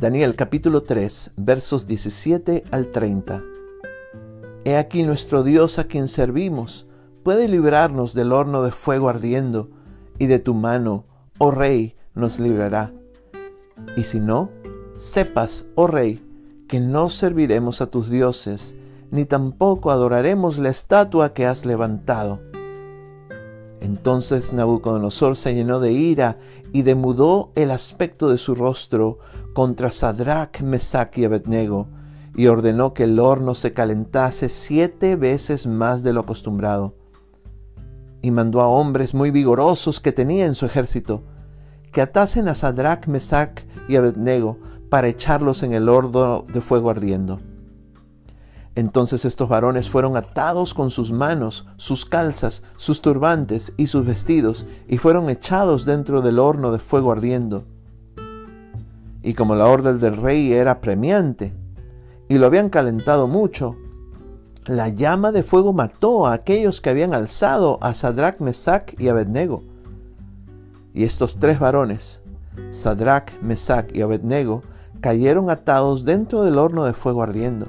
Daniel capítulo 3 versos 17 al 30. He aquí nuestro Dios a quien servimos puede librarnos del horno de fuego ardiendo, y de tu mano, oh Rey, nos librará. Y si no, sepas, oh Rey, que no serviremos a tus dioses, ni tampoco adoraremos la estatua que has levantado. Entonces Nabucodonosor se llenó de ira y demudó el aspecto de su rostro contra Sadrach, Mesach y Abednego, y ordenó que el horno se calentase siete veces más de lo acostumbrado. Y mandó a hombres muy vigorosos que tenía en su ejército, que atasen a Sadrach, Mesach y Abednego para echarlos en el horno de fuego ardiendo. Entonces estos varones fueron atados con sus manos, sus calzas, sus turbantes y sus vestidos, y fueron echados dentro del horno de fuego ardiendo. Y como la orden del rey era premiante, y lo habían calentado mucho, la llama de fuego mató a aquellos que habían alzado a Sadrach, Mesach y Abednego. Y estos tres varones, Sadrach, Mesach y Abednego, cayeron atados dentro del horno de fuego ardiendo.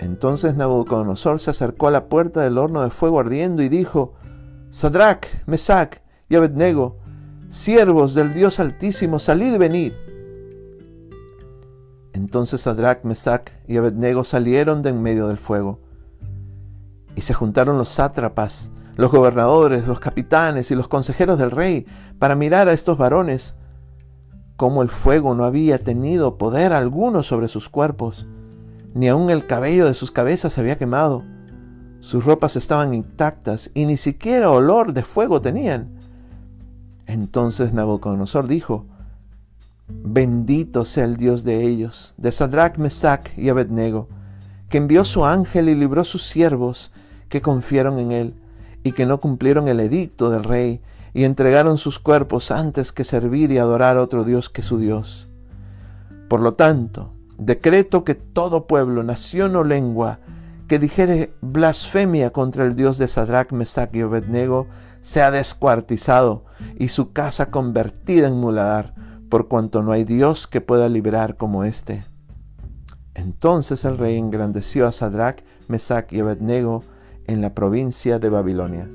Entonces Nabucodonosor se acercó a la puerta del horno de fuego ardiendo y dijo, Sadrach, Mesach y Abednego, siervos del Dios Altísimo, salid y venid. Entonces Sadrach, Mesach y Abednego salieron de en medio del fuego. Y se juntaron los sátrapas, los gobernadores, los capitanes y los consejeros del rey para mirar a estos varones, como el fuego no había tenido poder alguno sobre sus cuerpos ni aun el cabello de sus cabezas se había quemado. Sus ropas estaban intactas y ni siquiera olor de fuego tenían. Entonces Nabucodonosor dijo, Bendito sea el Dios de ellos, de Sadrach, Mesach y Abednego, que envió su ángel y libró sus siervos que confiaron en él, y que no cumplieron el edicto del rey, y entregaron sus cuerpos antes que servir y adorar a otro Dios que su Dios. Por lo tanto, Decreto que todo pueblo, nación o lengua que dijere blasfemia contra el Dios de Sadrach, Mesach y Abednego sea descuartizado y su casa convertida en muladar, por cuanto no hay Dios que pueda liberar como éste. Entonces el rey engrandeció a Sadrach, Mesach y Abednego en la provincia de Babilonia.